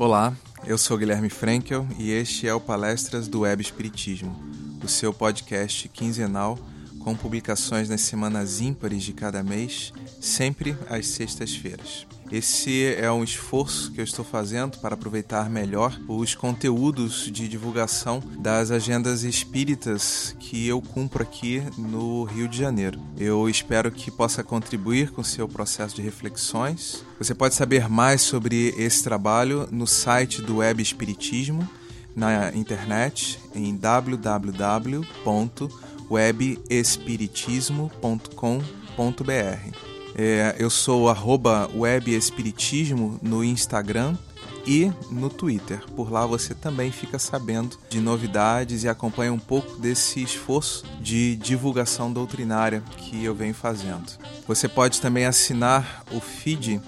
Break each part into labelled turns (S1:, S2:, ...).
S1: Olá, eu sou Guilherme Frankel e este é o Palestras do Web Espiritismo, o seu podcast quinzenal com publicações nas semanas ímpares de cada mês, sempre às sextas-feiras. Esse é um esforço que eu estou fazendo para aproveitar melhor os conteúdos de divulgação das agendas espíritas que eu cumpro aqui no Rio de Janeiro. Eu espero que possa contribuir com seu processo de reflexões. Você pode saber mais sobre esse trabalho no site do Web Espiritismo, na internet, em www.webespiritismo.com.br. É, eu sou arroba webespiritismo no Instagram e no Twitter. Por lá você também fica sabendo de novidades e acompanha um pouco desse esforço de divulgação doutrinária que eu venho fazendo. Você pode também assinar o feed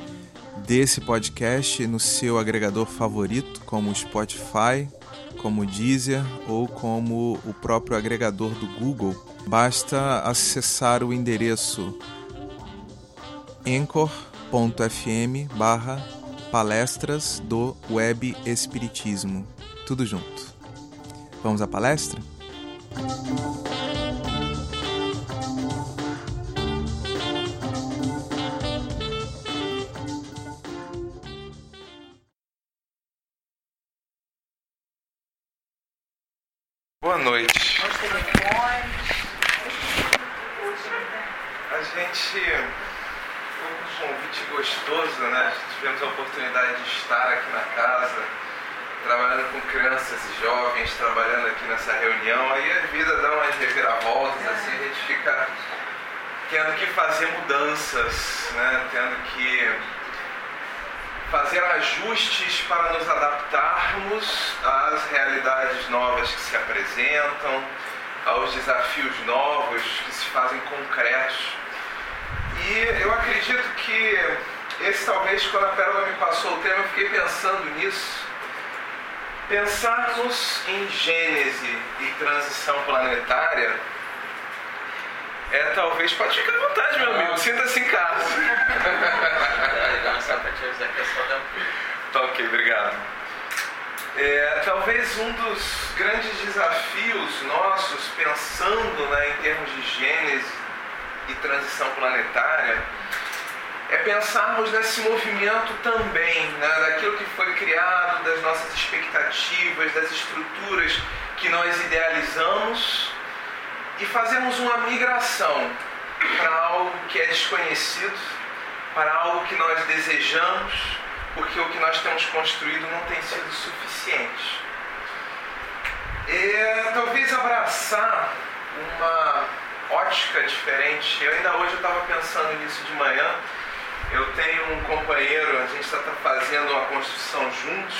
S1: desse podcast no seu agregador favorito, como o Spotify, como o Deezer ou como o próprio agregador do Google. Basta acessar o endereço anchor.fm barra palestras do Web Espiritismo. Tudo junto. Vamos à palestra? Boa noite. A gente um convite gostoso, né? Tivemos a oportunidade de estar aqui na casa, trabalhando com crianças e jovens, trabalhando aqui nessa reunião. Aí a vida dá umas reviravoltas, assim, a gente fica tendo que fazer mudanças, né? Tendo que fazer ajustes para nos adaptarmos às realidades novas que se apresentam, aos desafios novos que se fazem concretos e eu acredito que esse talvez, quando a Pérola me passou o tema, eu fiquei pensando nisso. Pensarmos em Gênese e transição planetária é talvez. Pode ficar à vontade, meu amigo, sinta-se em casa. tá ok, obrigado. É, talvez um dos grandes desafios nossos, pensando né, em termos de Gênese e transição planetária, é pensarmos nesse movimento também, né, daquilo que foi criado, das nossas expectativas, das estruturas que nós idealizamos e fazemos uma migração para algo que é desconhecido, para algo que nós desejamos, porque o que nós temos construído não tem sido suficiente. E talvez abraçar uma ótica diferente. Eu ainda hoje estava pensando nisso de manhã. Eu tenho um companheiro, a gente está fazendo uma construção juntos.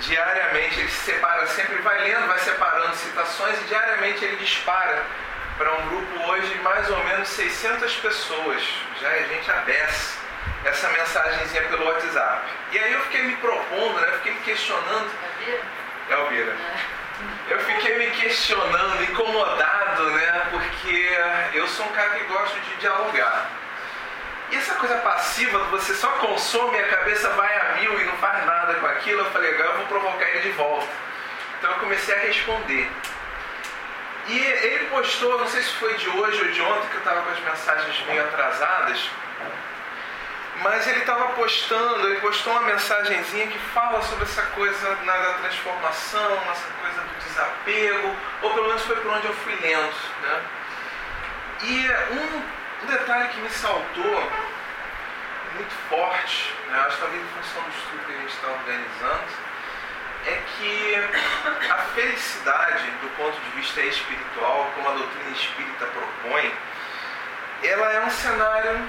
S1: Diariamente ele se separa sempre, vai lendo, vai separando citações e diariamente ele dispara para um grupo hoje de mais ou menos 600 pessoas. Já é gente abessa essa mensagenzinha pelo WhatsApp. E aí eu fiquei me propondo, né? Fiquei me questionando. É Alvira. É eu fiquei me questionando, incomodado, né? Porque eu sou um cara que gosta de dialogar. E essa coisa passiva, você só consome e a cabeça vai a mil e não faz nada com aquilo, eu falei, agora eu vou provocar ele de volta. Então eu comecei a responder. E ele postou, não sei se foi de hoje ou de ontem, que eu estava com as mensagens meio atrasadas, mas ele estava postando, ele postou uma mensagenzinha que fala sobre essa coisa né, da transformação, essa coisa do desapego, ou pelo menos foi por onde eu fui lendo. Né? E um, um detalhe que me saltou muito forte, né, acho que talvez em função do estudo que a gente está organizando, é que a felicidade, do ponto de vista espiritual, como a doutrina espírita propõe, ela é um cenário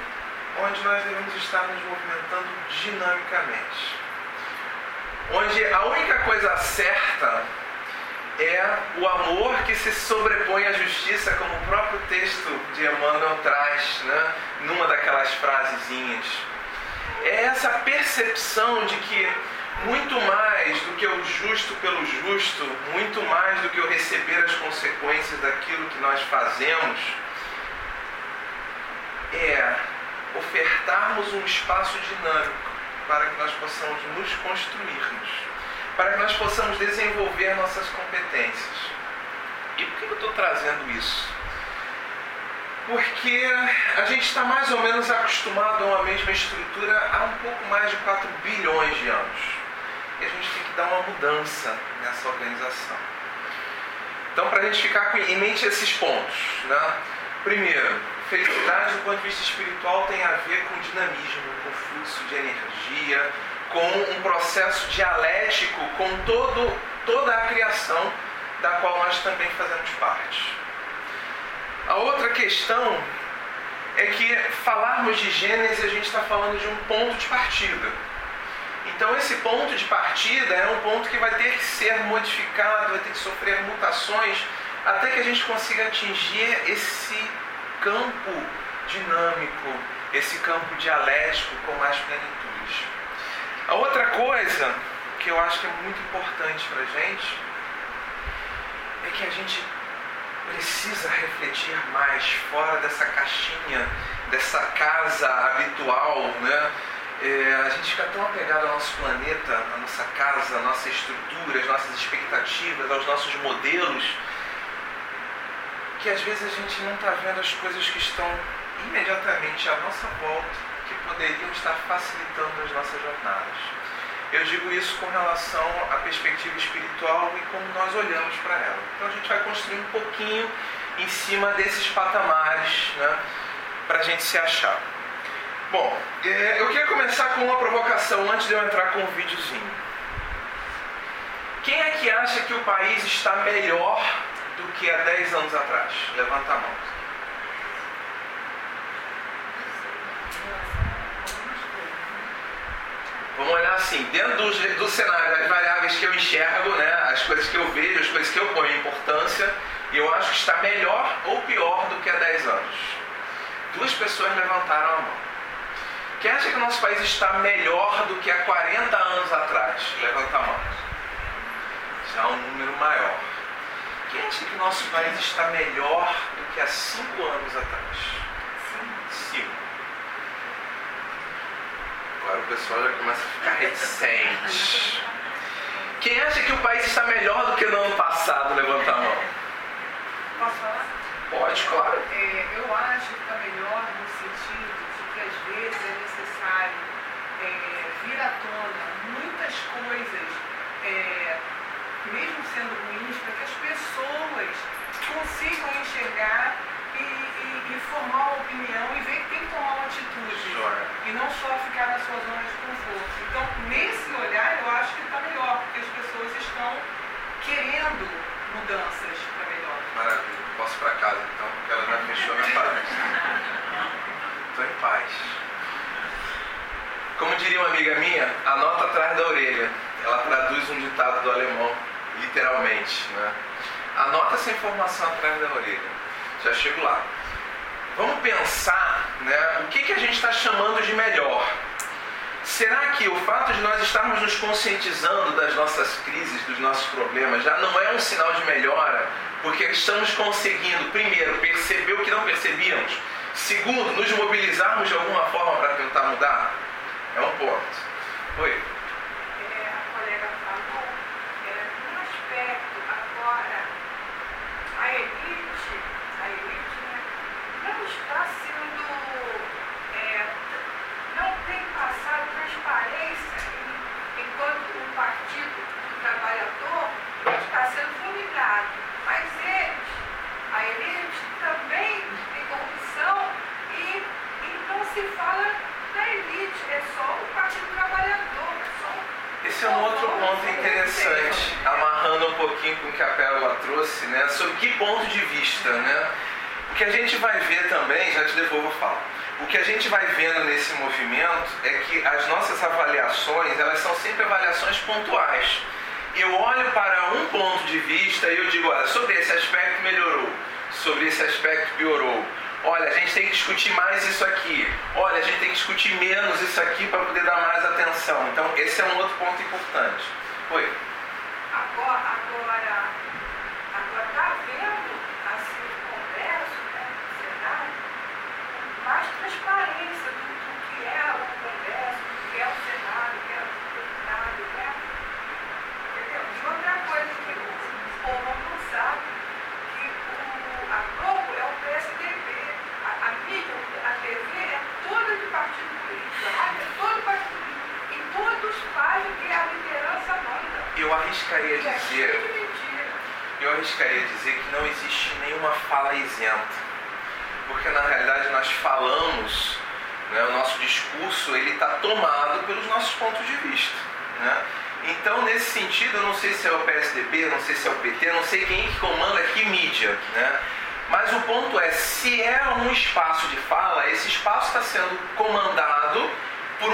S1: onde nós devemos estar nos movimentando dinamicamente. Onde a única coisa certa é o amor que se sobrepõe à justiça, como o próprio texto de Emmanuel traz, né, numa daquelas frasezinhas. É essa percepção de que muito mais do que o justo pelo justo, muito mais do que o receber as consequências daquilo que nós fazemos, é ofertarmos um espaço dinâmico para que nós possamos nos construirmos, para que nós possamos desenvolver nossas competências. E por que eu estou trazendo isso? Porque a gente está mais ou menos acostumado a uma mesma estrutura há um pouco mais de 4 bilhões de anos. E a gente tem que dar uma mudança nessa organização. Então, para a gente ficar em mente esses pontos. Né? Primeiro, felicidade do ponto de vista espiritual tem a ver com dinamismo, com fluxo de energia, com um processo dialético com todo, toda a criação da qual nós também fazemos parte. A outra questão é que falarmos de Gênesis, a gente está falando de um ponto de partida. Então, esse ponto de partida é um ponto que vai ter que ser modificado, vai ter que sofrer mutações, até que a gente consiga atingir esse campo dinâmico, esse campo dialético com mais plenitude. A outra coisa que eu acho que é muito importante para a gente é que a gente precisa refletir mais fora dessa caixinha, dessa casa habitual, né? É, a gente fica tão apegado ao nosso planeta, à nossa casa, à nossa estrutura, às nossas expectativas, aos nossos modelos, que às vezes a gente não está vendo as coisas que estão imediatamente à nossa volta, que poderiam estar facilitando as nossas jornadas. Eu digo isso com relação à perspectiva espiritual e como nós olhamos para ela. Então a gente vai construir um pouquinho em cima desses patamares né, para a gente se achar. Bom, é, eu queria começar com uma provocação antes de eu entrar com um videozinho. Quem é que acha que o país está melhor do que há 10 anos atrás? Levanta a mão. Vamos olhar assim, dentro do, do cenário, as variáveis que eu enxergo, né, as coisas que eu vejo, as coisas que eu ponho importância, eu acho que está melhor ou pior do que há 10 anos. Duas pessoas levantaram a mão. Quem acha que o nosso país está melhor do que há 40 anos atrás? Levanta a mão. Já é um número maior. Quem acha que o nosso país está melhor do que há 5 anos atrás? 5. Agora o pessoal já começa a ficar reticente. Quem acha que o país está melhor do que no ano passado? Levanta a mão.
S2: Posso falar?
S1: Pode, claro.
S2: É, eu acho que está melhor no sentido de que às vezes é necessário é, vir à tona muitas coisas, é, mesmo sendo ruins, para que as pessoas consigam enxergar e, e, e, formar uma opinião e ver que tem que tomar uma atitude.
S1: Sure.
S2: E não só ficar na sua zona de conforto. Então, nesse olhar, eu acho que está melhor, porque as pessoas estão querendo mudanças para melhor.
S1: Maravilha. Posso ir para casa então, porque ela já fechou minha palestra. Estou em paz. Como diria uma amiga minha, a nota atrás da orelha. Ela traduz um ditado do alemão, literalmente. Né? Anota essa informação atrás da orelha. Já chego lá. Vamos pensar né, o que, que a gente está chamando de melhor. Será que o fato de nós estarmos nos conscientizando das nossas crises, dos nossos problemas, já não é um sinal de melhora? Porque estamos conseguindo, primeiro, perceber o que não percebíamos, segundo, nos mobilizarmos de alguma forma para tentar mudar? É um ponto. Oi.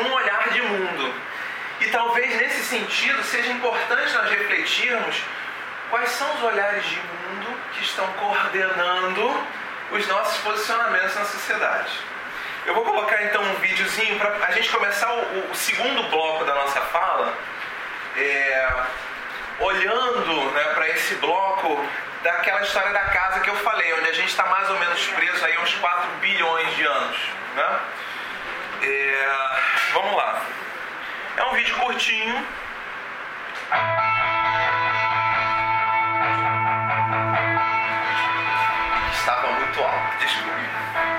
S3: Um
S1: olhar de mundo. E talvez nesse sentido seja importante nós refletirmos quais são os olhares de mundo que estão coordenando os nossos posicionamentos na sociedade. Eu vou colocar então um videozinho para a gente começar o, o, segundo bloco da nossa fala, é, olhando né, para esse bloco daquela história da casa que eu falei, onde a gente está mais ou menos preso aí uns 4 bilhões de anos. Né? É, vamos lá. É um vídeo curtinho. Estava muito alto, desculpe.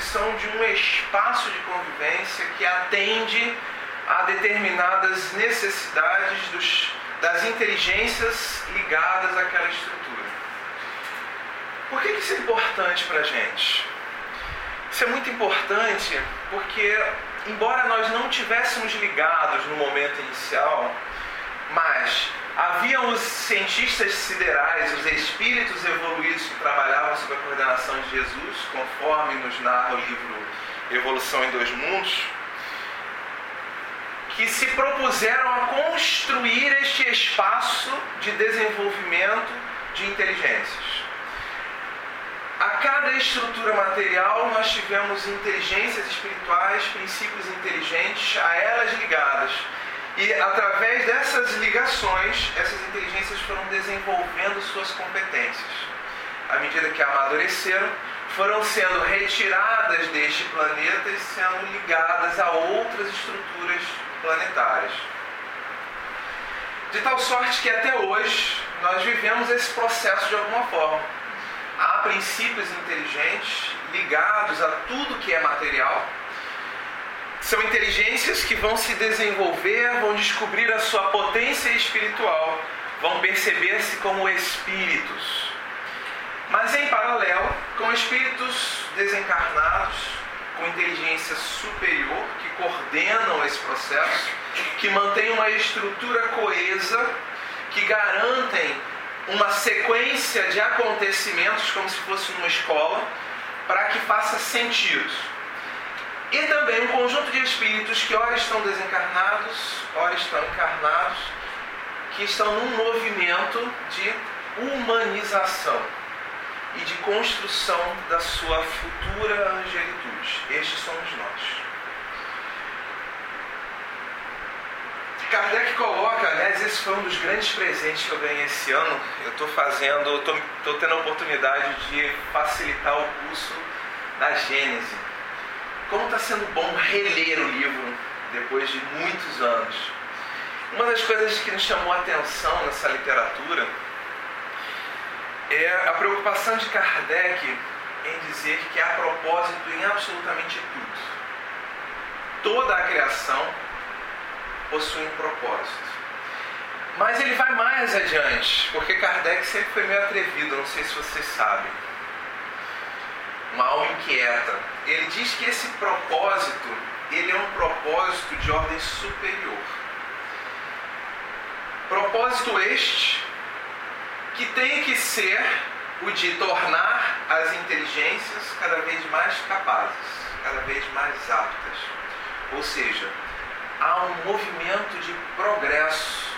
S1: Na constituição de um espaço de convivência que atende a determinadas necessidades dos, das inteligências ligadas àquela estrutura. Por que, que isso é importante para a gente? Isso é muito importante porque, embora nós não tivéssemos ligados no momento inicial, mas haviam os cientistas siderais, os espíritos evoluídos que trabalhavam sob a coordenação de Jesus, conforme nos narra o livro Evolução em Dois Mundos, que se propuseram a construir este espaço de desenvolvimento de inteligências. A cada estrutura material nós tivemos inteligências espirituais, princípios inteligentes a elas ligadas. E através dessas ligações, essas inteligências foram desenvolvendo suas competências. À medida que amadureceram, foram sendo retiradas deste planeta e sendo ligadas a outras estruturas planetárias. De tal sorte que até hoje nós vivemos esse processo de alguma forma há princípios inteligentes ligados a tudo que é material. São inteligências que vão se desenvolver, vão descobrir a sua potência espiritual, vão perceber-se como espíritos. Mas em paralelo, com espíritos desencarnados, com inteligência superior, que coordenam esse processo, que mantêm uma estrutura coesa, que garantem uma sequência de acontecimentos, como se fosse numa escola, para que faça sentido. E também um conjunto de espíritos que ora estão desencarnados, ora estão encarnados, que estão num movimento de humanização e de construção da sua futura angelitude. Estes somos nós. Kardec coloca, aliás, esse foi um dos grandes presentes que eu ganhei esse ano. Eu estou fazendo, estou tendo a oportunidade de facilitar o curso da Gênese. Como está sendo bom reler o livro depois de muitos anos. Uma das coisas que nos chamou a atenção nessa literatura é a preocupação de Kardec em dizer que há propósito em absolutamente tudo. Toda a criação possui um propósito. Mas ele vai mais adiante, porque Kardec sempre foi meio atrevido, não sei se vocês sabem. Uma alma inquieta. Ele diz que esse propósito, ele é um propósito de ordem superior. Propósito este que tem que ser o de tornar as inteligências cada vez mais capazes, cada vez mais aptas. Ou seja, há um movimento de progresso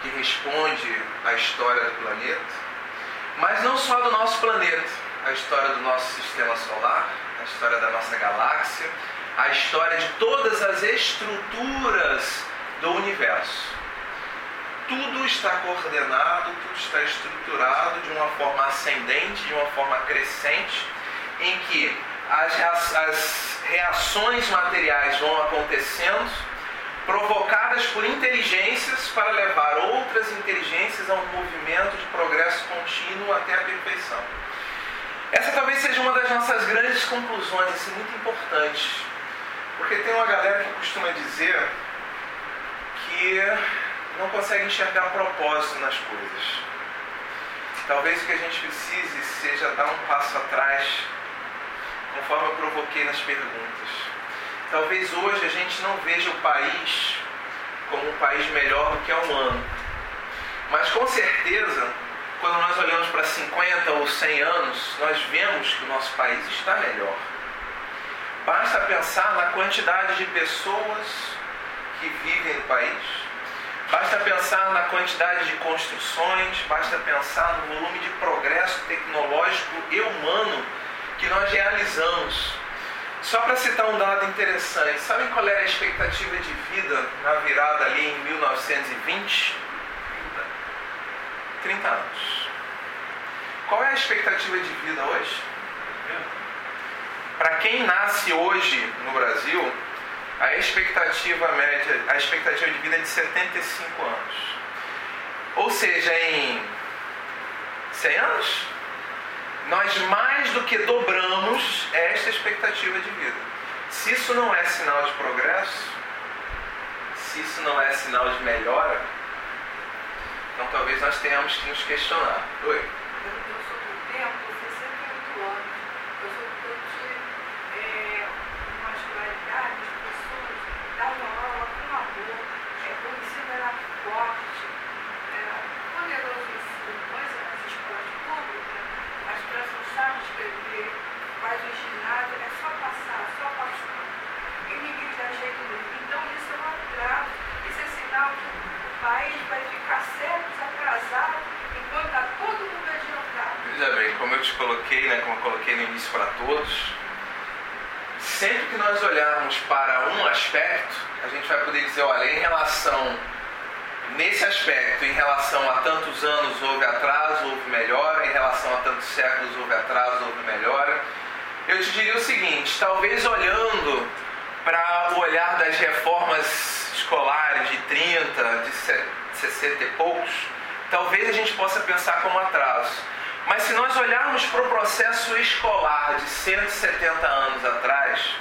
S1: que responde à história do planeta, mas não só do nosso planeta, a história do nosso sistema solar, a história da nossa galáxia, a história de todas as estruturas do universo. Tudo está coordenado, tudo está estruturado de uma forma ascendente, de uma forma crescente, em que as, as reações materiais vão acontecendo provocadas por inteligências para levar outras inteligências a um movimento de progresso contínuo até a perfeição. Essa talvez seja uma das nossas grandes conclusões, assim, muito importante. Porque tem uma galera que costuma dizer que não consegue enxergar propósito nas coisas. Talvez o que a gente precise seja dar um passo atrás, conforme eu provoquei nas perguntas Talvez hoje a gente não veja o país como um país melhor do que há um ano. Mas com certeza quando nós olhamos para 50 ou 100 anos, nós vemos que o nosso país está melhor. Basta pensar na quantidade de pessoas que vivem no país, basta pensar na quantidade de construções, basta pensar no volume de progresso tecnológico e humano que nós realizamos. Só para citar um dado interessante, sabem qual era a expectativa de vida na virada ali em 1920? 30 anos. Qual é a expectativa de vida hoje? Para quem nasce hoje no Brasil, a expectativa média, a expectativa de vida é de 75 anos. Ou seja, em 100 anos, nós mais do que dobramos esta expectativa de vida. Se isso não é sinal de progresso, se isso não é sinal de melhora, então talvez nós tenhamos que nos questionar. Oi?
S3: Eu, eu sou do tempo, 68 anos. Eu sou do tempo de é, uma escolaridade, as pessoas davam aula com amor, é, o ensino era forte, era poderoso ensino. Mas as escolas públicas, as crianças não sabem escrever, faz o ginásio, é só passar, só passar. E ninguém dá jeito nenhum. Então isso é um atraso. Isso é sinal que o país vai ficar certo, atrasado, enquanto está todo mundo adiantado.
S1: Veja bem, como eu te coloquei, né, como eu coloquei no início para todos, sempre que nós olharmos para um aspecto, a gente vai poder dizer, olha, em relação, nesse aspecto, em relação a tantos anos houve atraso, houve melhora, em relação a tantos séculos houve atraso, houve melhora. Eu te diria o seguinte, talvez olhando para o olhar das reformas escolares de 30, de 60 e poucos, talvez a gente possa pensar como atraso. Mas se nós olharmos para o processo escolar de 170 anos atrás,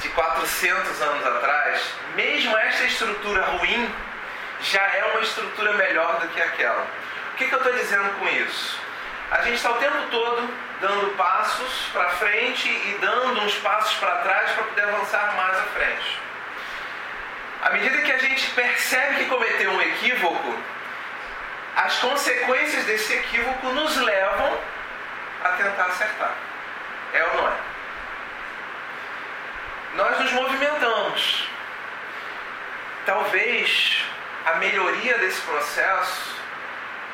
S1: de 400 anos atrás, mesmo esta estrutura ruim já é uma estrutura melhor do que aquela. O que, que eu estou dizendo com isso? A gente está o tempo todo dando passos para frente e dando uns passos para trás para poder avançar mais à frente. À medida que a gente percebe que cometeu um equívoco, as consequências desse equívoco nos levam a tentar acertar. É ou não é? Nós nos movimentamos. Talvez a melhoria desse processo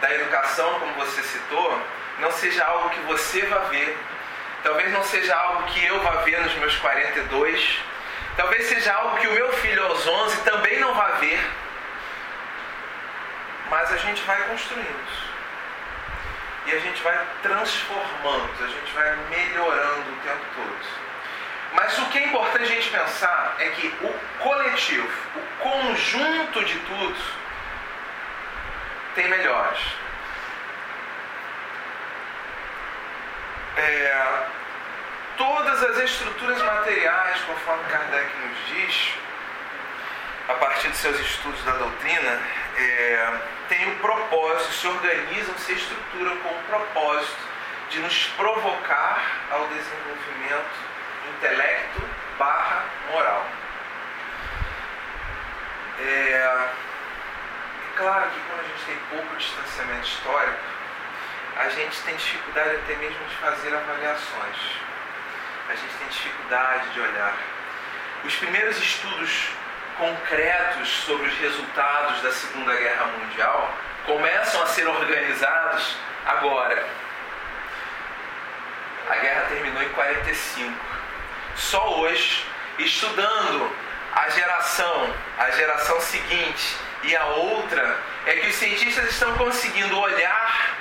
S1: da educação, como você citou, não seja algo que você vá ver. Talvez não seja algo que eu vá ver nos meus 42. Talvez seja algo que o meu filho aos 11 também não vá ver. Mas a gente vai construindo. E a gente vai transformando, a gente vai melhorando o tempo todo. Mas o que é importante a gente pensar é que o coletivo, o conjunto de tudo, tem melhores. É, todas as estruturas materiais, conforme Kardec nos diz, a partir de seus estudos da doutrina, é, têm um propósito, se organizam, se estruturam com o propósito de nos provocar ao desenvolvimento intelecto barra moral. É, é claro que quando a gente tem pouco distanciamento histórico, a gente tem dificuldade até mesmo de fazer avaliações. A gente tem dificuldade de olhar. Os primeiros estudos concretos sobre os resultados da Segunda Guerra Mundial começam a ser organizados agora. A guerra terminou em 45 só hoje, estudando a geração, a geração seguinte e a outra, é que os cientistas estão conseguindo olhar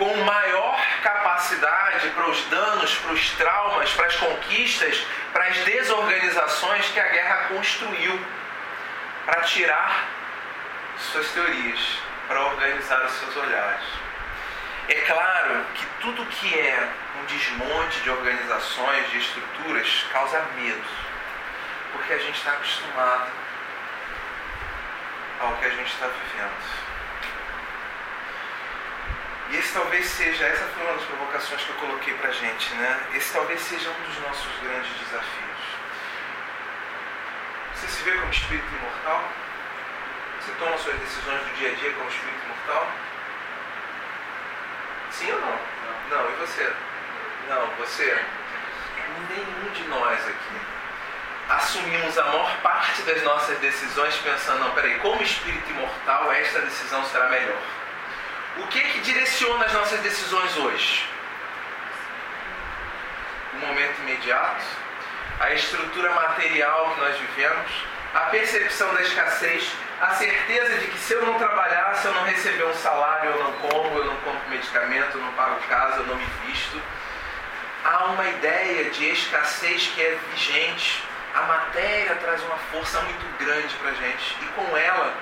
S1: com maior capacidade para os danos, para os traumas, para as conquistas, para as desorganizações que a guerra construiu, para tirar suas teorias, para organizar os seus olhares. É claro que tudo que é um desmonte de organizações, de estruturas, causa medo, porque a gente está acostumado ao que a gente está vivendo. E esse talvez seja, essa foi uma das provocações que eu coloquei para a gente, né? Esse talvez seja um dos nossos grandes desafios. Você se vê como espírito imortal? Você toma suas decisões do dia a dia como espírito imortal? Sim ou não? Não, e você? Não, você? Nenhum de nós aqui. Assumimos a maior parte das nossas decisões pensando, não, peraí, como espírito imortal, esta decisão será melhor. O que que direciona as nossas decisões hoje? O momento imediato, a estrutura material que nós vivemos, a percepção da escassez, a certeza de que se eu não trabalhar, se eu não receber um salário, eu não como, eu não compro medicamento, eu não pago casa, eu não me visto. Há uma ideia de escassez que é vigente. A matéria traz uma força muito grande para a gente e com ela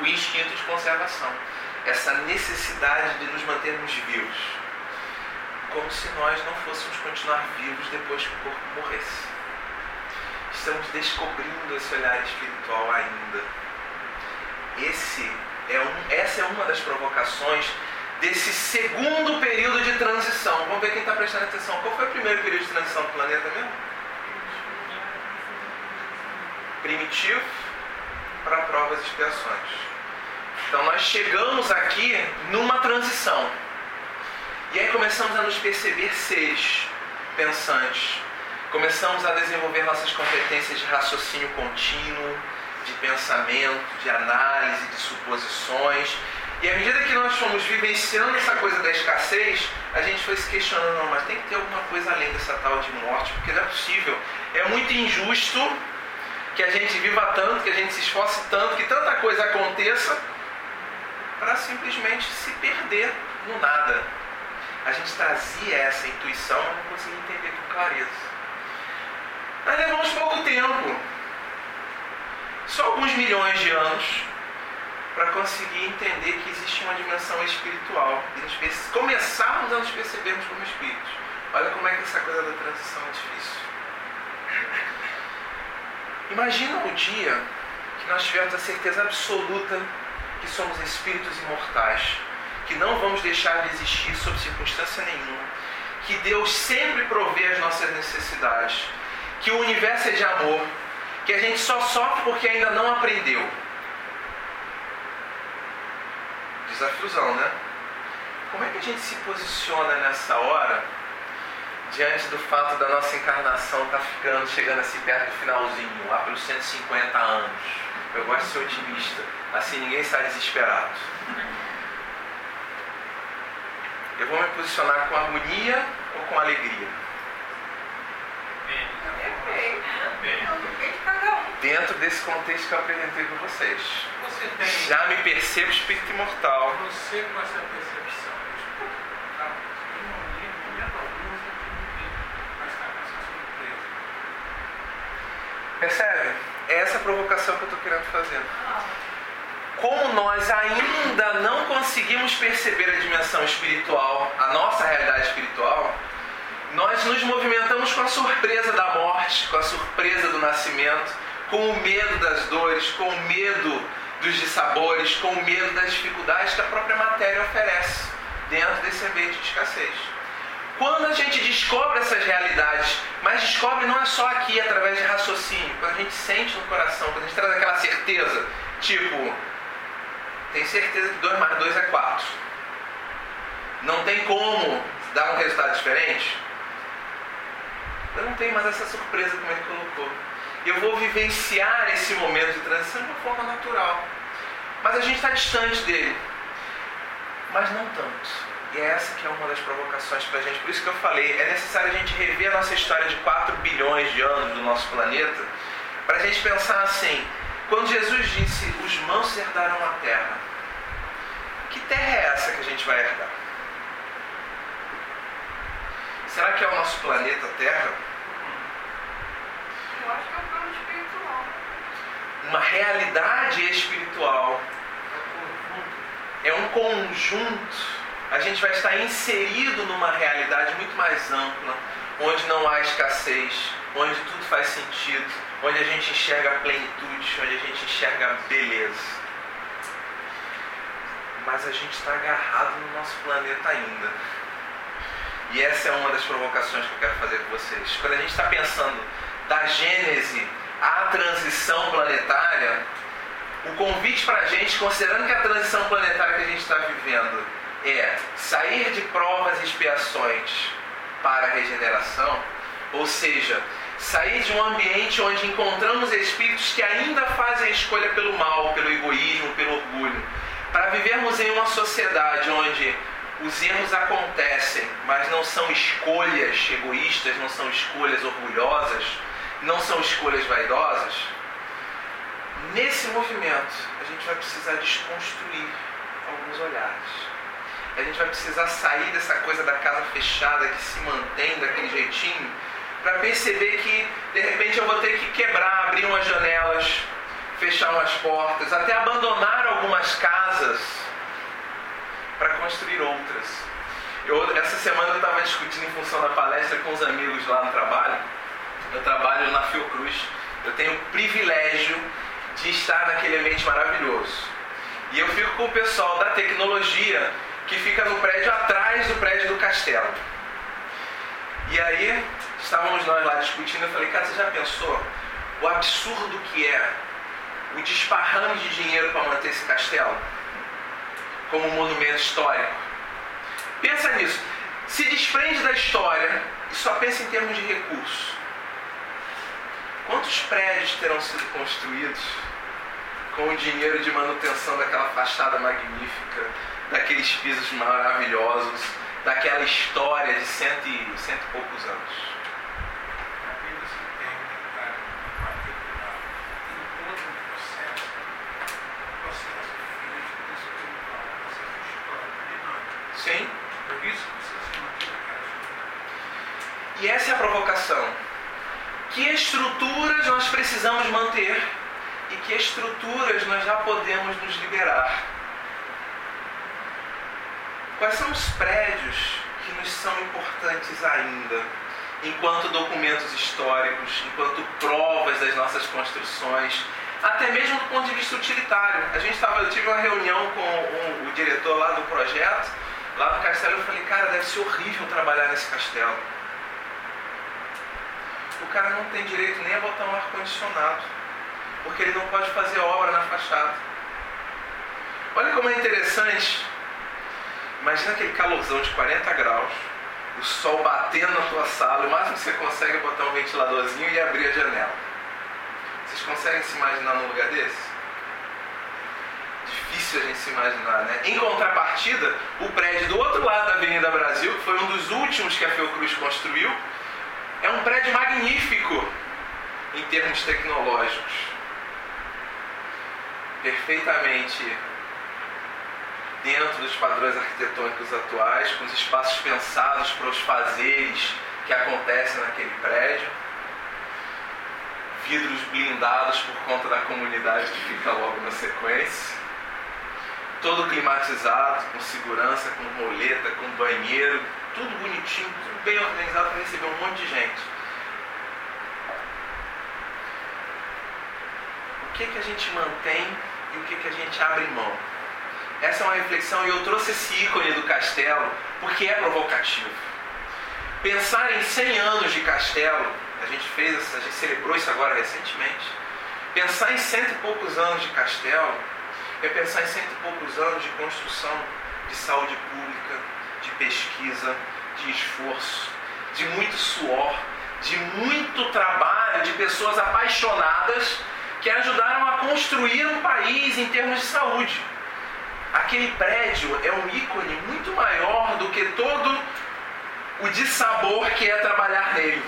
S1: o instinto de conservação, essa necessidade de nos mantermos vivos, como se nós não fôssemos continuar vivos depois que o corpo morresse. Estamos descobrindo esse olhar espiritual ainda. Esse é um, essa é uma das provocações desse segundo período de transição. Vamos ver quem está prestando atenção. Qual foi o primeiro período de transição do planeta mesmo? Primitivo para provas e expiações. Então nós chegamos aqui numa transição. E aí começamos a nos perceber seres pensantes. Começamos a desenvolver nossas competências de raciocínio contínuo, de pensamento, de análise, de suposições. E à medida que nós fomos vivenciando essa coisa da escassez, a gente foi se questionando, não, mas tem que ter alguma coisa além dessa tal de morte, porque não é possível. É muito injusto que a gente viva tanto, que a gente se esforce tanto, que tanta coisa aconteça para simplesmente se perder no nada. A gente trazia essa intuição, mas não conseguia entender com clareza. Nós levamos pouco tempo só alguns milhões de anos para conseguir entender que existe uma dimensão espiritual e começarmos a nos percebermos como espíritos. Olha como é que essa coisa da transição é difícil. Imagina o dia que nós tivermos a certeza absoluta que somos espíritos imortais, que não vamos deixar de existir sob circunstância nenhuma, que Deus sempre provê as nossas necessidades, que o universo é de amor, que a gente só sofre porque ainda não aprendeu. Desafiozão, né? Como é que a gente se posiciona nessa hora diante do fato da nossa encarnação estar tá ficando, chegando assim perto do finalzinho, lá pelos 150 anos? Eu gosto de ser otimista, assim ninguém sai desesperado. Eu vou me posicionar com harmonia ou com alegria? Dentro desse contexto que eu apresentei para vocês.
S4: Você tem.
S1: Já me percebo espírito imortal.
S4: Você com essa percepção, tá? Essa?
S1: É provocação que eu estou querendo fazer. Como nós ainda não conseguimos perceber a dimensão espiritual, a nossa realidade espiritual, nós nos movimentamos com a surpresa da morte, com a surpresa do nascimento, com o medo das dores, com o medo dos dissabores, com o medo das dificuldades que a própria matéria oferece dentro desse ambiente de escassez. Quando a gente descobre essas realidades, mas descobre não é só aqui através de raciocínio, quando a gente sente no coração, quando a gente traz aquela certeza, tipo, tem certeza que 2 mais 2 é 4. Não tem como dar um resultado diferente? Eu não tenho mais essa surpresa como ele colocou. Eu vou vivenciar esse momento de transição de uma forma natural. Mas a gente está distante dele. Mas não tanto. E é essa que é uma das provocações para a gente. Por isso que eu falei, é necessário a gente rever a nossa história de 4 bilhões de anos do nosso planeta, para a gente pensar assim, quando Jesus disse, os mãos herdarão a terra, que terra é essa que a gente vai herdar? Será que é o nosso planeta Terra?
S3: Eu acho que é o plano espiritual.
S1: Uma realidade espiritual. É um conjunto. A gente vai estar inserido numa realidade muito mais ampla, onde não há escassez, onde tudo faz sentido, onde a gente enxerga a plenitude, onde a gente enxerga a beleza. Mas a gente está agarrado no nosso planeta ainda. E essa é uma das provocações que eu quero fazer com vocês. Quando a gente está pensando da gênese à transição planetária, o convite para a gente, considerando que a transição planetária que a gente está vivendo é sair de provas e expiações para a regeneração, ou seja, sair de um ambiente onde encontramos espíritos que ainda fazem a escolha pelo mal, pelo egoísmo, pelo orgulho, para vivermos em uma sociedade onde os erros acontecem, mas não são escolhas egoístas, não são escolhas orgulhosas, não são escolhas vaidosas. Nesse movimento, a gente vai precisar desconstruir alguns olhares. A gente vai precisar sair dessa coisa da casa fechada que se mantém daquele jeitinho, para perceber que de repente eu vou ter que quebrar, abrir umas janelas, fechar umas portas, até abandonar algumas casas para construir outras. Eu, essa semana eu estava discutindo em função da palestra com os amigos lá no trabalho. Eu trabalho na Fiocruz. Eu tenho o privilégio de estar naquele ambiente maravilhoso. E eu fico com o pessoal da tecnologia que fica no prédio atrás do prédio do castelo. E aí estávamos nós lá discutindo, eu falei, cara, você já pensou o absurdo que é o desparrame de dinheiro para manter esse castelo? como um monumento histórico. Pensa nisso. Se desprende da história e só pensa em termos de recursos. Quantos prédios terão sido construídos com o dinheiro de manutenção daquela fachada magnífica, daqueles pisos maravilhosos, daquela história de cento e, cento e poucos anos? Sim. E essa é a provocação. Que estruturas nós precisamos manter e que estruturas nós já podemos nos liberar? Quais são os prédios que nos são importantes ainda, enquanto documentos históricos, enquanto provas das nossas construções, até mesmo do ponto de vista utilitário? A gente estava, eu tive uma reunião com o, o diretor lá do projeto Lá no castelo eu falei, cara, deve ser horrível trabalhar nesse castelo. O cara não tem direito nem a botar um ar-condicionado, porque ele não pode fazer obra na fachada. Olha como é interessante. Imagina aquele calorzão de 40 graus, o sol batendo na tua sala, o máximo que você consegue é botar um ventiladorzinho e abrir a janela. Vocês conseguem se imaginar num lugar desse? difícil a gente se imaginar, né? Em contrapartida, o prédio do outro lado da Avenida Brasil, que foi um dos últimos que a Fiocruz construiu, é um prédio magnífico em termos tecnológicos. Perfeitamente dentro dos padrões arquitetônicos atuais, com os espaços pensados para os fazeres que acontecem naquele prédio, vidros blindados por conta da comunidade que fica logo na sequência todo climatizado, com segurança, com roleta, com banheiro, tudo bonitinho, tudo bem organizado para receber um monte de gente. O que, que a gente mantém e o que, que a gente abre mão? Essa é uma reflexão e eu trouxe esse ícone do castelo porque é provocativo. Pensar em 100 anos de castelo, a gente fez, a gente celebrou isso agora recentemente. Pensar em cento e poucos anos de castelo é pensar em cento e poucos anos de construção de saúde pública, de pesquisa, de esforço, de muito suor, de muito trabalho, de pessoas apaixonadas que ajudaram a construir um país em termos de saúde. Aquele prédio é um ícone muito maior do que todo o dissabor que é trabalhar nele.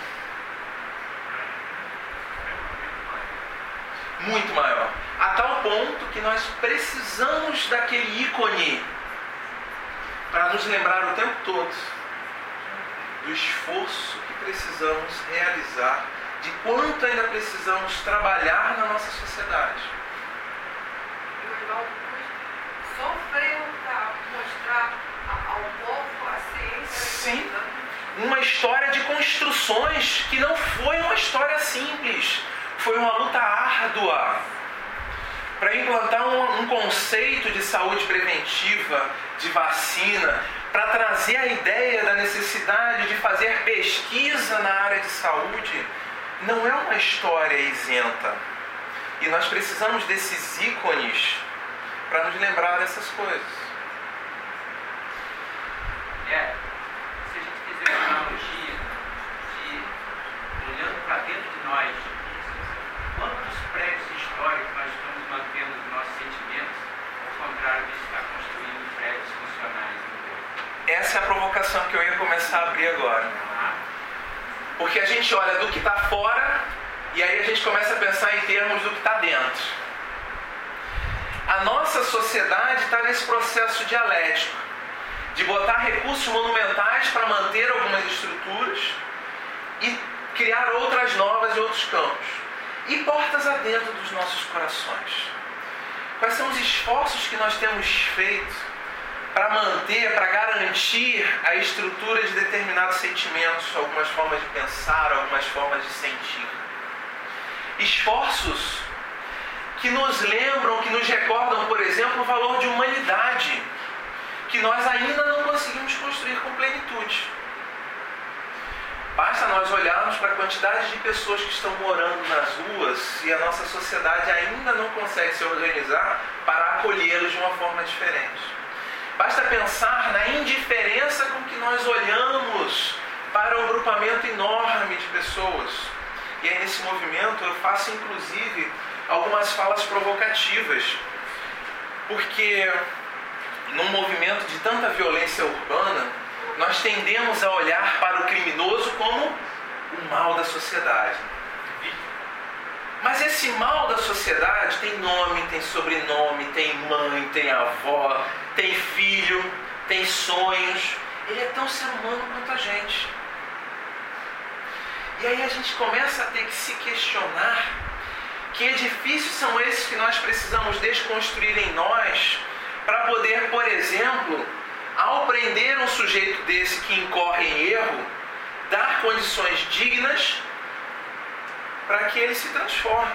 S1: Muito maior a tal ponto que nós precisamos daquele ícone para nos lembrar o tempo todo do esforço que precisamos realizar, de quanto ainda precisamos trabalhar na nossa sociedade.
S3: E o irmão sofreu para mostrar ao povo a ciência.
S1: Sim, uma história de construções que não foi uma história simples, foi uma luta árdua para implantar um, um, conceito de saúde preventiva, de vacina, para trazer a ideia da necessidade de fazer pesquisa na área de saúde, não é uma história isenta. E nós precisamos desses ícones para nos lembrar dessas coisas. É,
S5: se a gente fizer uma analogia de olhando para dentro de nós, quantos prédios históricos nós estamos mantendo nos nossos sentimentos, ao contrário de estar construindo prédios funcionais?
S1: Essa é a provocação que eu ia começar a abrir agora. Porque a gente olha do que está fora e aí a gente começa a pensar em termos do que está dentro. A nossa sociedade está nesse processo dialético de botar recursos monumentais para manter algumas estruturas e criar outras novas em outros campos. E portas adentro dos nossos corações. Quais são os esforços que nós temos feito para manter, para garantir a estrutura de determinados sentimentos, algumas formas de pensar, algumas formas de sentir? Esforços que nos lembram, que nos recordam, por exemplo, o valor de humanidade, que nós ainda não conseguimos construir com plenitude. Basta nós olharmos para a quantidade de pessoas que estão morando nas ruas e a nossa sociedade ainda não consegue se organizar para acolhê-los de uma forma diferente. Basta pensar na indiferença com que nós olhamos para um grupamento enorme de pessoas. E aí, nesse movimento, eu faço inclusive algumas falas provocativas, porque num movimento de tanta violência urbana, nós tendemos a olhar para o criminoso como o mal da sociedade. Mas esse mal da sociedade tem nome, tem sobrenome, tem mãe, tem avó, tem filho, tem sonhos. Ele é tão ser humano quanto a gente. E aí a gente começa a ter que se questionar que edifícios são esses que nós precisamos desconstruir em nós para poder, por exemplo, ao prender um sujeito desse que incorre em erro, dar condições dignas para que ele se transforme.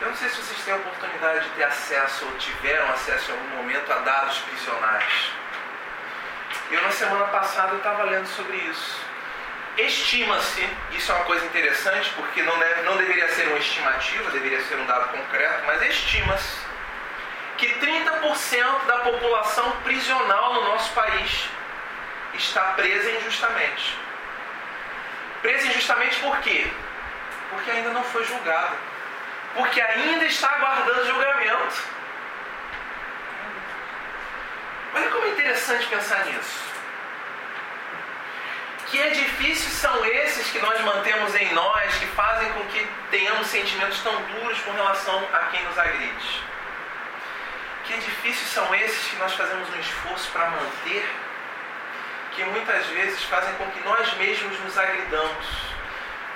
S1: Eu não sei se vocês têm a oportunidade de ter acesso ou tiveram acesso em algum momento a dados prisionais. Eu na semana passada estava lendo sobre isso. Estima-se, isso é uma coisa interessante porque não, deve, não deveria ser uma estimativa, deveria ser um dado concreto, mas estima-se que 30% da população prisional no nosso país está presa injustamente. Presa injustamente por quê? Porque ainda não foi julgada. Porque ainda está aguardando julgamento. Olha como é interessante pensar nisso. Que edifícios são esses que nós mantemos em nós que fazem com que tenhamos sentimentos tão duros com relação a quem nos agride? Que edifícios são esses que nós fazemos um esforço para manter, que muitas vezes fazem com que nós mesmos nos agridamos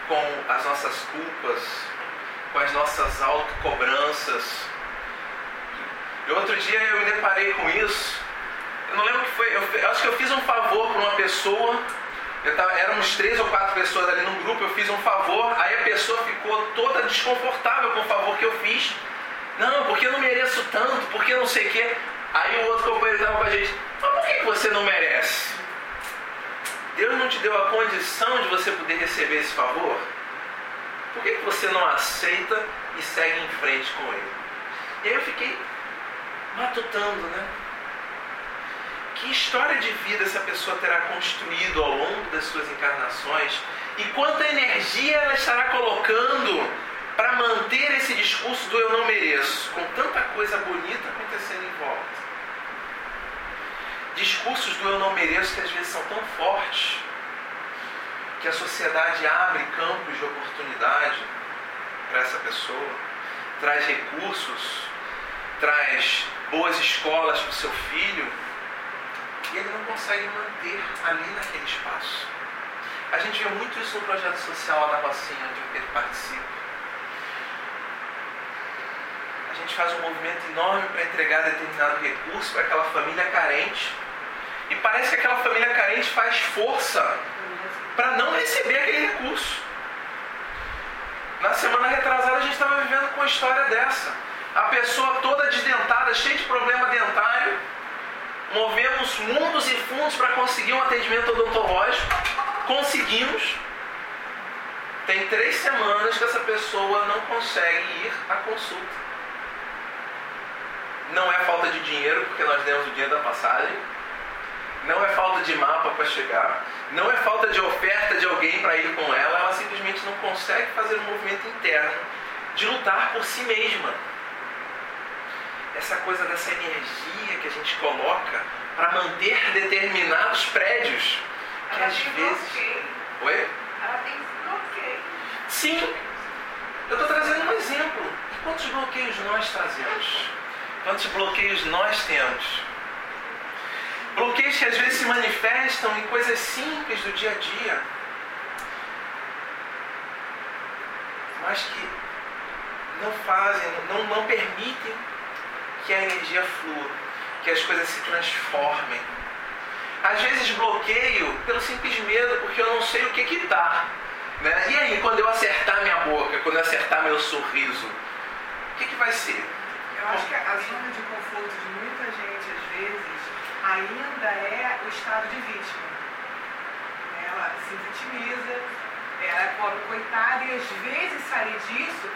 S1: com as nossas culpas, com as nossas autocobranças. E outro dia eu me deparei com isso. Eu não lembro que foi. Eu, acho que eu fiz um favor para uma pessoa. Tava, éramos três ou quatro pessoas ali no grupo. Eu fiz um favor. Aí a pessoa ficou toda desconfortável com o favor que eu fiz. Não, porque eu não mereço tanto, porque não sei o quê. Aí o outro companheiro estava com a gente, mas por que você não merece? Deus não te deu a condição de você poder receber esse favor? Por que você não aceita e segue em frente com ele? E aí eu fiquei matutando, né? Que história de vida essa pessoa terá construído ao longo das suas encarnações e quanta energia ela estará colocando para manter esse discurso do eu não mereço, com tanta coisa bonita acontecendo em volta. Discursos do eu não mereço que às vezes são tão fortes que a sociedade abre campos de oportunidade para essa pessoa, traz recursos, traz boas escolas para o seu filho e ele não consegue manter ali naquele espaço. A gente vê muito isso no projeto social da Rocinha, onde eu participo a gente faz um movimento enorme para entregar determinado recurso para aquela família carente. E parece que aquela família carente faz força para não receber aquele recurso. Na semana retrasada a gente estava vivendo com uma história dessa. A pessoa toda desdentada, cheia de problema dentário, movemos mundos e fundos para conseguir um atendimento odontológico, conseguimos. Tem três semanas que essa pessoa não consegue ir à consulta. Não é falta de dinheiro, porque nós demos o dinheiro da passagem. Não é falta de mapa para chegar. Não é falta de oferta de alguém para ir com ela. Ela simplesmente não consegue fazer um movimento interno de lutar por si mesma. Essa coisa dessa energia que a gente coloca para manter determinados prédios. Que
S3: Ela
S1: às
S3: tem
S1: vezes.
S3: bloqueio.
S1: Oi?
S3: Ela tem bloqueio.
S1: Sim, eu estou trazendo um exemplo. E quantos bloqueios nós trazemos? Quantos bloqueios nós temos? Bloqueios que às vezes se manifestam em coisas simples do dia a dia, mas que não fazem, não, não permitem que a energia flua, que as coisas se transformem. Às vezes bloqueio pelo simples medo, porque eu não sei o que que tá. Né? E aí, quando eu acertar minha boca, quando eu acertar meu sorriso, o que, que vai ser?
S2: Eu acho que a zona de conforto de muita gente, às vezes, ainda é o estado de vítima. Ela se vitimiza, ela é pobre coitada, e às vezes sair disso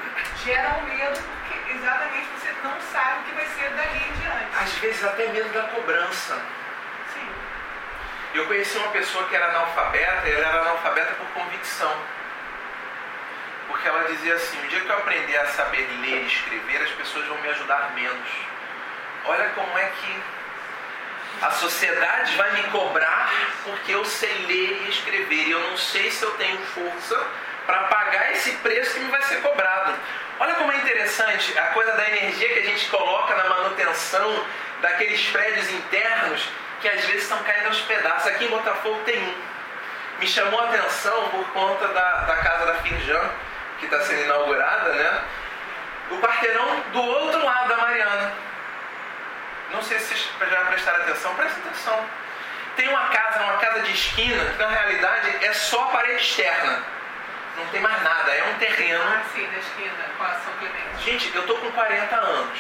S2: gera um medo, porque exatamente você não sabe o que vai ser dali em diante.
S1: Às vezes até medo da cobrança.
S2: Sim.
S1: Eu conheci uma pessoa que era analfabeta, e ela era analfabeta por convicção. Porque ela dizia assim, o dia que eu aprender a saber ler e escrever, as pessoas vão me ajudar menos. Olha como é que a sociedade vai me cobrar porque eu sei ler e escrever. E eu não sei se eu tenho força para pagar esse preço que me vai ser cobrado. Olha como é interessante a coisa da energia que a gente coloca na manutenção daqueles prédios internos que às vezes estão caindo aos pedaços. Aqui em Botafogo tem um. Me chamou a atenção por conta da, da casa da Firjan, que está sendo inaugurada, né? O quarteirão do outro lado da Mariana. Não sei se vocês já prestaram atenção, presta atenção. Tem uma casa, uma casa de esquina, que na realidade é só a parede externa. Não tem mais nada, é um terreno.
S2: Ah, sim, na esquina, com a São Clemente.
S1: Gente, eu tô com 40 anos.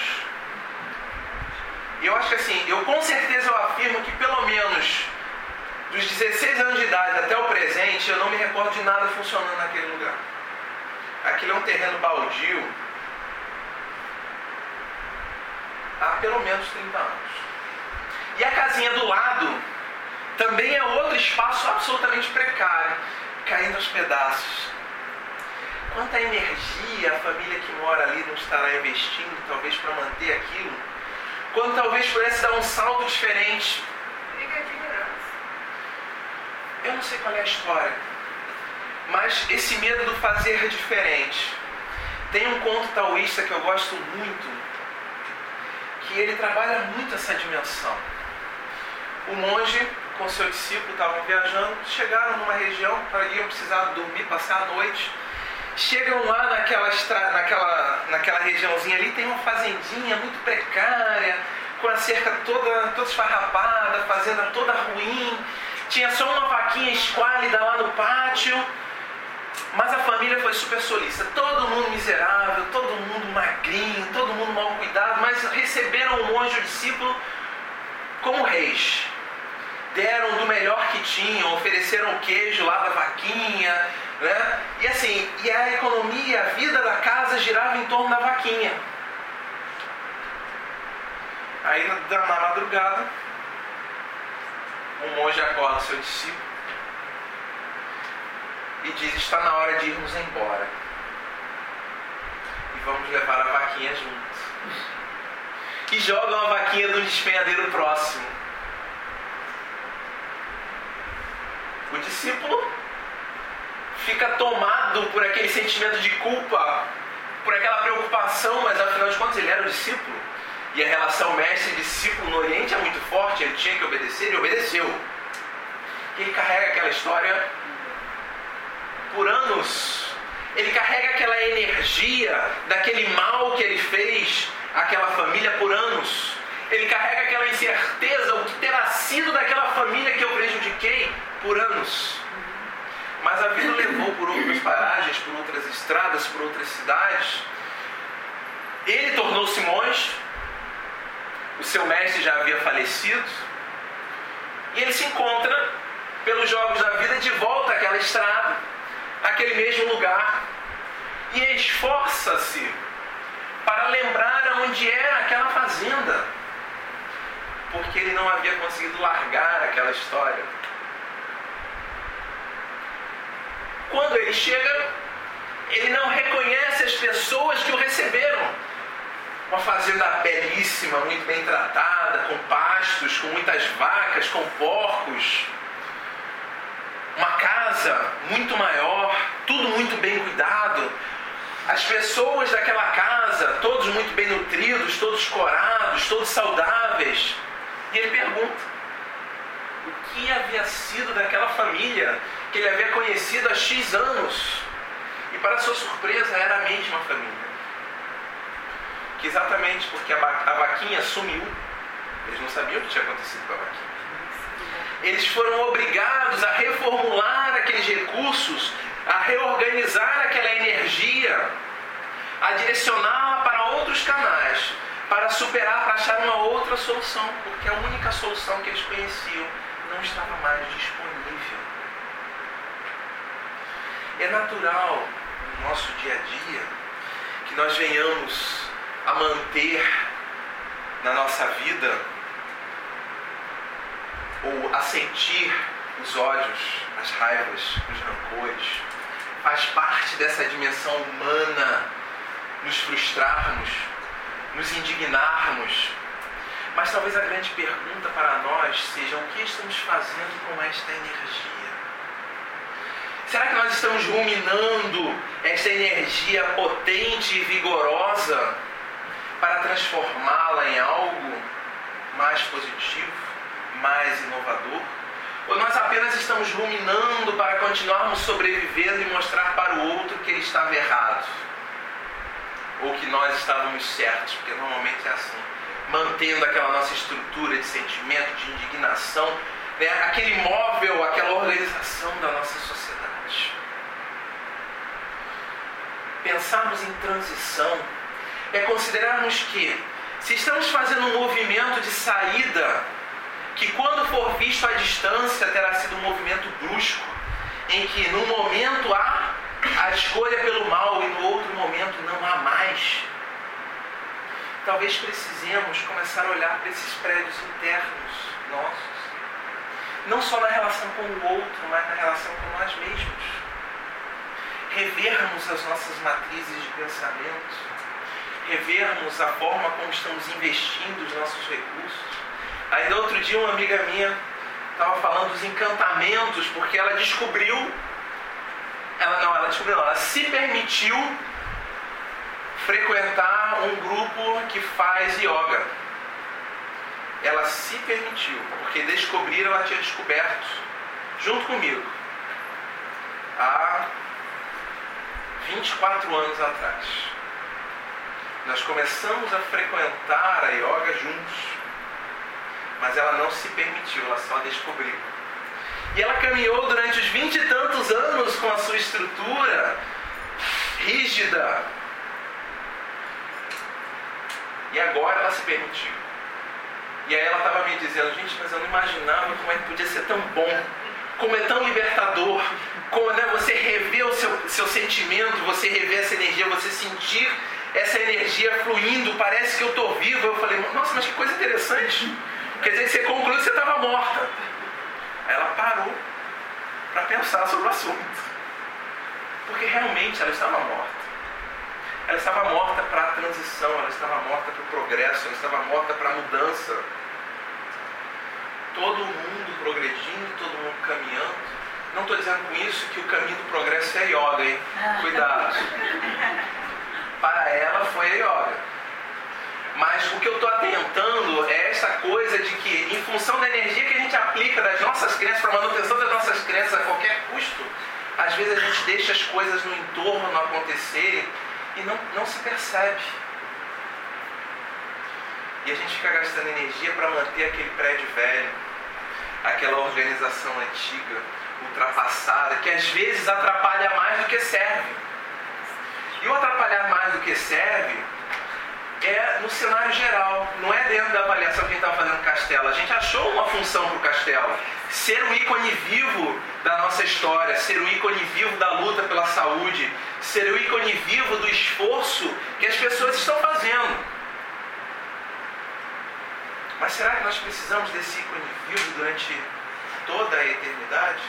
S1: E eu acho que assim, eu com certeza eu afirmo que pelo menos dos 16 anos de idade até o presente, eu não me recordo de nada funcionando naquele lugar. Aquilo é um terreno baldio há pelo menos 30 anos. E a casinha do lado também é outro espaço absolutamente precário, caindo aos pedaços. Quanta energia a família que mora ali não estará investindo, talvez para manter aquilo? Quando talvez pudesse dar um salto diferente. Eu não sei qual é a história, mas esse medo do fazer diferente. Tem um conto taoísta que eu gosto muito, que ele trabalha muito essa dimensão. O monge com seu discípulo estavam viajando, chegaram numa região para iam precisar dormir, passar a noite. Chegam lá naquela, estra... naquela, naquela regiãozinha ali, tem uma fazendinha muito precária, com a cerca toda, toda esfarrapada, fazenda toda ruim. Tinha só uma vaquinha esquálida lá no pátio. Mas a família foi super solícita. Todo mundo miserável, todo mundo magrinho, todo mundo mal cuidado, mas receberam o monge o discípulo como reis. Deram do melhor que tinham, ofereceram o queijo lá da vaquinha, né? E assim, e a economia, a vida da casa girava em torno da vaquinha. Aí na, madrugada, o monge acorda seu discípulo e diz: Está na hora de irmos embora. E vamos levar a vaquinha juntos. E jogam a vaquinha no despenhadeiro próximo. O discípulo fica tomado por aquele sentimento de culpa, por aquela preocupação, mas afinal de contas ele era o discípulo. E a relação mestre-discípulo no Oriente é muito forte, ele tinha que obedecer, ele obedeceu. Ele carrega aquela história por anos. Ele carrega aquela energia daquele mal que ele fez àquela família por anos. Ele carrega aquela incerteza, o que terá sido daquela família que eu prejudiquei por anos. Mas a vida levou por outras paragens, por outras estradas, por outras cidades. Ele tornou-se monge. O seu mestre já havia falecido. E ele se encontra, pelos jogos da vida, de volta àquela estrada aquele mesmo lugar e esforça-se para lembrar onde era aquela fazenda, porque ele não havia conseguido largar aquela história. Quando ele chega, ele não reconhece as pessoas que o receberam. uma fazenda belíssima, muito bem tratada, com pastos, com muitas vacas, com porcos. Uma casa muito maior, tudo muito bem cuidado. As pessoas daquela casa, todos muito bem nutridos, todos corados, todos saudáveis. E ele pergunta: o que havia sido daquela família que ele havia conhecido há X anos? E para sua surpresa, era a mesma família que exatamente porque a, vaquinha sumiu, eles não sabiam o que tinha acontecido com a vaquinha. Eles foram obrigados a reformular aqueles recursos, a reorganizar aquela energia, a direcioná-la para outros canais, para superar, para achar uma outra solução, porque a única solução que eles conheciam não estava mais disponível. É natural no nosso dia a dia que nós venhamos a manter na nossa vida ou a sentir os ódios, as raivas, os rancores. Faz parte dessa dimensão humana nos frustrarmos, nos indignarmos. Mas talvez a grande pergunta para nós seja o que estamos fazendo com esta energia? Será que nós estamos ruminando esta energia potente e vigorosa para transformá-la em algo mais positivo, mais inovador? Ou nós apenas estamos ruminando para continuarmos sobrevivendo e mostrar para o outro que ele estava errado? Ou que nós estávamos certos? Porque normalmente é assim. Mantendo aquela nossa estrutura de sentimento, de indignação, né? aquele móvel, aquela organização da nossa sociedade. Pensarmos em transição é considerarmos que, se estamos fazendo um movimento de saída, que quando for visto à distância terá sido um movimento brusco, em que num momento há a escolha pelo mal e no outro momento não há mais. Talvez precisemos começar a olhar para esses prédios internos nossos, não só na relação com o outro, mas na relação com nós mesmos. Revermos as nossas matrizes de pensamento revermos a forma como estamos investindo os nossos recursos. Ainda outro dia uma amiga minha estava falando dos encantamentos, porque ela descobriu, ela não, ela descobriu, ela se permitiu frequentar um grupo que faz yoga. Ela se permitiu, porque descobriram, ela tinha descoberto, junto comigo, há 24 anos atrás. Nós começamos a frequentar a yoga juntos, mas ela não se permitiu, ela só descobriu. E ela caminhou durante os vinte e tantos anos com a sua estrutura rígida. E agora ela se permitiu. E aí ela estava me dizendo, gente, mas eu não imaginava como é que podia ser tão bom, como é tão libertador, como né, você rever o seu, seu sentimento, você rever essa energia, você sentir essa energia fluindo, parece que eu estou vivo. Eu falei, nossa, mas que coisa interessante. Quer dizer, você concluiu que você estava morta. Aí ela parou para pensar sobre o assunto. Porque realmente ela estava morta. Ela estava morta para a transição, ela estava morta para o progresso, ela estava morta para a mudança. Todo mundo progredindo, todo mundo caminhando. Não estou dizendo com isso que o caminho do progresso é yoga, hein? Cuidado. para ela foi a yoga. Mas o que eu estou atentando é essa coisa de que, em função da energia que a gente aplica das nossas crenças, para a manutenção das nossas crenças a qualquer custo, às vezes a gente deixa as coisas no entorno não acontecerem e não, não se percebe. E a gente fica gastando energia para manter aquele prédio velho, aquela organização antiga, ultrapassada, que às vezes atrapalha mais do que serve. E o atrapalhar mais do que serve é no cenário geral, não é dentro da avaliação que a gente estava fazendo castelo. A gente achou uma função para o castelo: ser o ícone vivo da nossa história, ser o ícone vivo da luta pela saúde, ser o ícone vivo do esforço que as pessoas estão fazendo. Mas será que nós precisamos desse ícone vivo durante toda a eternidade?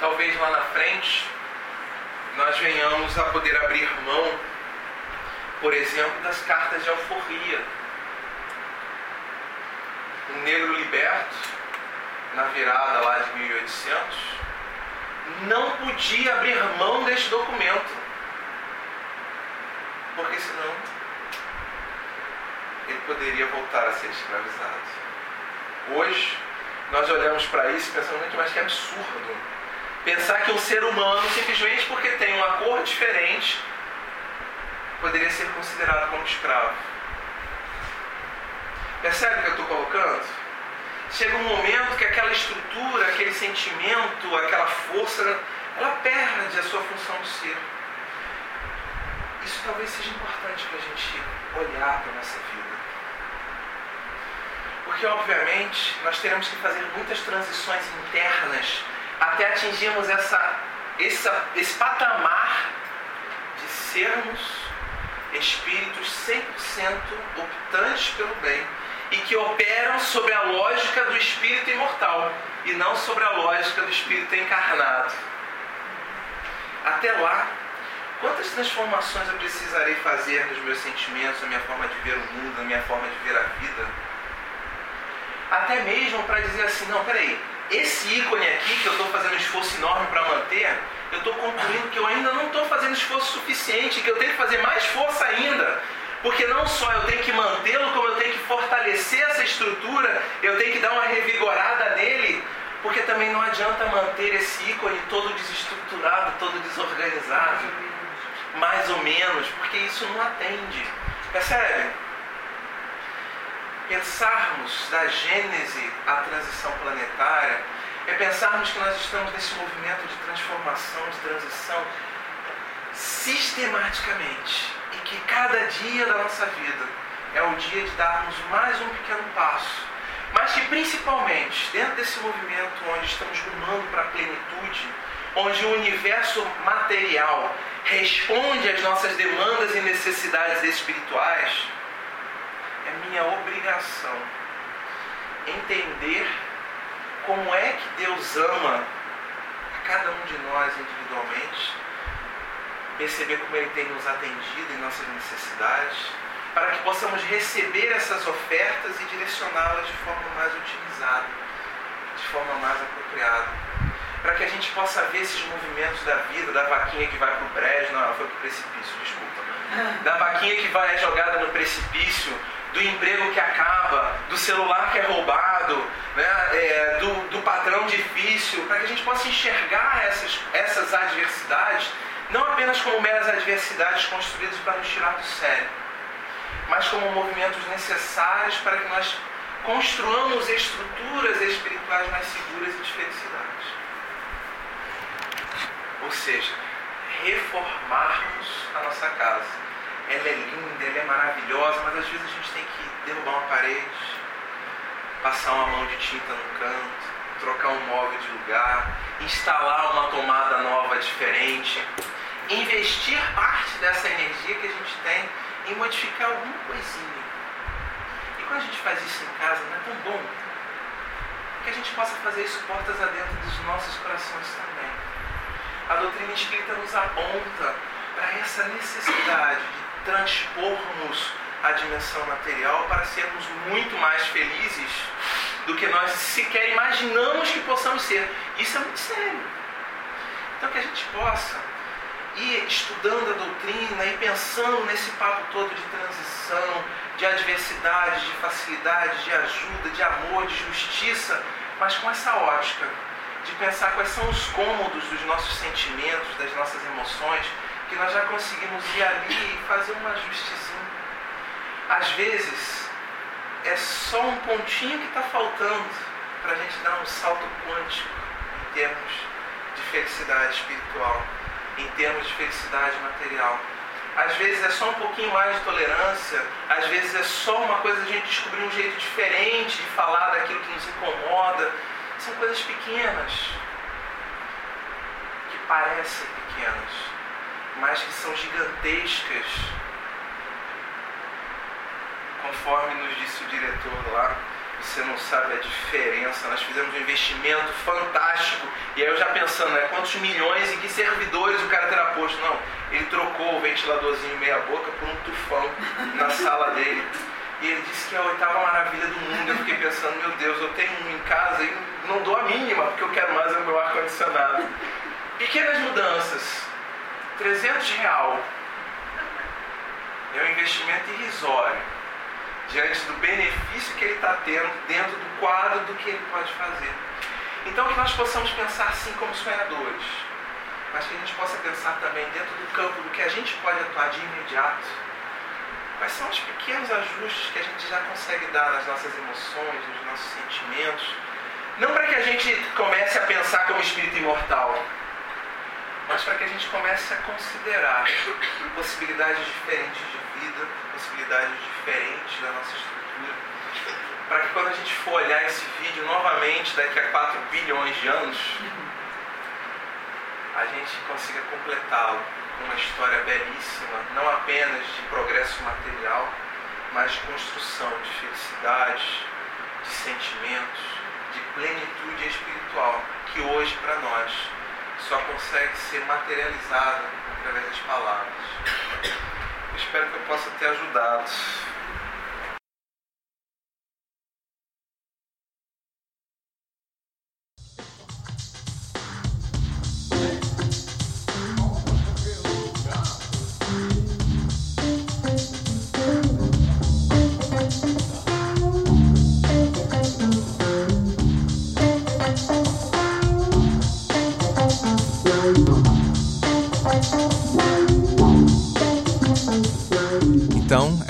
S1: Talvez lá na frente nós venhamos a poder abrir mão por exemplo, das cartas de alforria. Um negro liberto, na virada lá de 1800, não podia abrir mão deste documento, porque senão ele poderia voltar a ser escravizado. Hoje, nós olhamos para isso e pensamos, mas que absurdo. Pensar que um ser humano, simplesmente porque tem uma cor diferente, poderia ser considerado como escravo. Percebe o que eu estou colocando? Chega um momento que aquela estrutura, aquele sentimento, aquela força, ela perde a sua função de ser. Isso talvez seja importante para a gente olhar para a nossa vida. Porque, obviamente, nós teremos que fazer muitas transições internas até atingirmos essa, essa, esse patamar de sermos espíritos 100% optantes pelo bem e que operam sobre a lógica do espírito imortal e não sobre a lógica do espírito encarnado. Até lá, quantas transformações eu precisarei fazer nos meus sentimentos, na minha forma de ver o mundo, na minha forma de ver a vida? Até mesmo para dizer assim, não, peraí, esse ícone aqui que eu estou fazendo um esforço enorme para manter, eu estou concluindo que eu ainda não estou fazendo esforço suficiente, que eu tenho que fazer mais força ainda. Porque não só eu tenho que mantê-lo, como eu tenho que fortalecer essa estrutura, eu tenho que dar uma revigorada nele, porque também não adianta manter esse ícone todo desestruturado, todo desorganizado. Mais ou menos, porque isso não atende. Percebe? pensarmos da gênese à transição planetária é pensarmos que nós estamos nesse movimento de transformação, de transição sistematicamente e que cada dia da nossa vida é o dia de darmos mais um pequeno passo, mas que principalmente dentro desse movimento onde estamos rumando para a plenitude, onde o universo material responde às nossas demandas e necessidades espirituais, é minha obrigação entender como é que Deus ama a cada um de nós individualmente, perceber como Ele tem nos atendido em nossas necessidades, para que possamos receber essas ofertas e direcioná-las de forma mais otimizada, de forma mais apropriada. Para que a gente possa ver esses movimentos da vida, da vaquinha que vai para o brejo, não, foi para o precipício, desculpa. Da vaquinha que vai jogada no precipício, do emprego que acaba, do celular que é roubado, né, é, do, do patrão difícil, para que a gente possa enxergar essas, essas adversidades não apenas como meras adversidades construídas para nos tirar do sério, mas como movimentos necessários para que nós construamos estruturas espirituais mais seguras e de felicidade. Ou seja, reformarmos a nossa casa ela é linda, ela é maravilhosa, mas às vezes a gente tem que derrubar uma parede, passar uma mão de tinta no canto, trocar um móvel de lugar, instalar uma tomada nova diferente, investir parte dessa energia que a gente tem em modificar alguma coisinha. E quando a gente faz isso em casa, não é tão bom que a gente possa fazer isso portas adentro dos nossos corações também. A doutrina espírita nos aponta para essa necessidade de transpormos a dimensão material para sermos muito mais felizes do que nós sequer imaginamos que possamos ser. Isso é muito sério. Então que a gente possa ir estudando a doutrina e pensando nesse papo todo de transição, de adversidade, de facilidade, de ajuda, de amor, de justiça, mas com essa ótica de pensar quais são os cômodos dos nossos sentimentos, das nossas emoções, que nós já conseguimos ir ali e fazer um ajustezinho. Às vezes, é só um pontinho que está faltando para a gente dar um salto quântico em termos de felicidade espiritual, em termos de felicidade material. Às vezes é só um pouquinho mais de tolerância, às vezes é só uma coisa de a gente descobrir um jeito diferente de falar daquilo que nos incomoda. São coisas pequenas, que parecem pequenas, mas que são gigantescas, conforme nos disse o diretor lá, Você não sabe a diferença. Nós fizemos um investimento fantástico. E aí eu já pensando, né? Quantos milhões e que servidores o cara terá posto? Não, ele trocou o ventiladorzinho meia boca por um tufão na sala dele. E ele disse que é a oitava maravilha do mundo. Eu fiquei pensando, meu Deus, eu tenho um em casa e não dou a mínima, porque eu quero mais o meu ar-condicionado. Pequenas mudanças. 300 real. É um investimento irrisório diante do benefício que ele está tendo dentro do quadro do que ele pode fazer. Então que nós possamos pensar assim como sonhadores, mas que a gente possa pensar também dentro do campo do que a gente pode atuar de imediato. Quais são os pequenos ajustes que a gente já consegue dar nas nossas emoções, nos nossos sentimentos? Não para que a gente comece a pensar como espírito imortal, mas para que a gente comece a considerar possibilidades diferentes de vida, possibilidades diferentes da nossa estrutura, para que quando a gente for olhar esse vídeo novamente daqui a 4 bilhões de anos, a gente consiga completá-lo com uma história belíssima, não apenas de progresso material, mas de construção, de felicidade, de sentimentos, de plenitude espiritual, que hoje para nós só consegue ser materializada através das palavras. Espero que eu possa ter ajudado.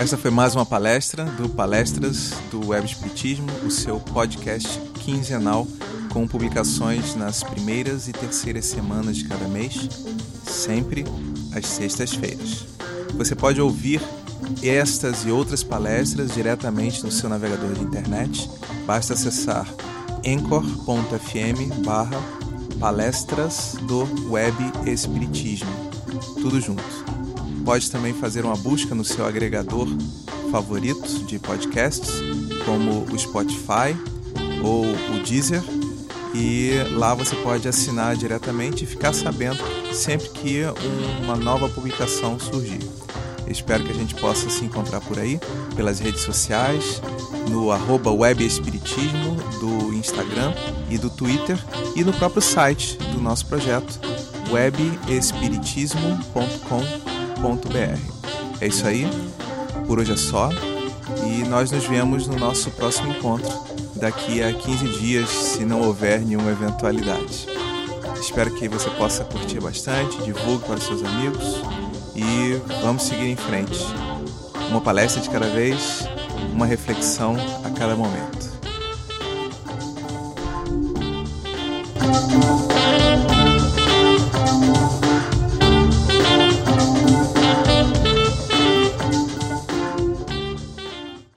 S6: Essa foi mais uma palestra do Palestras do Web Espiritismo, o seu podcast quinzenal com publicações nas primeiras e terceiras semanas de cada mês, sempre às sextas-feiras. Você pode ouvir estas e outras palestras diretamente no seu navegador de internet. Basta acessar anchor.fm barra palestras do Web Espiritismo. Tudo junto. Pode também fazer uma busca no seu agregador favorito de podcasts, como o Spotify ou o Deezer, e lá você pode assinar diretamente e ficar sabendo sempre que uma nova publicação surgir. espero que a gente possa se encontrar por aí, pelas redes sociais, no arroba webespiritismo do Instagram e do Twitter e no próprio site do nosso projeto webespiritismo.com.br é isso aí, por hoje é só e nós nos vemos no nosso próximo encontro daqui a 15 dias, se não houver nenhuma eventualidade. Espero que você possa curtir bastante, divulgue para seus amigos e vamos seguir em frente. Uma palestra de cada vez, uma reflexão a cada momento.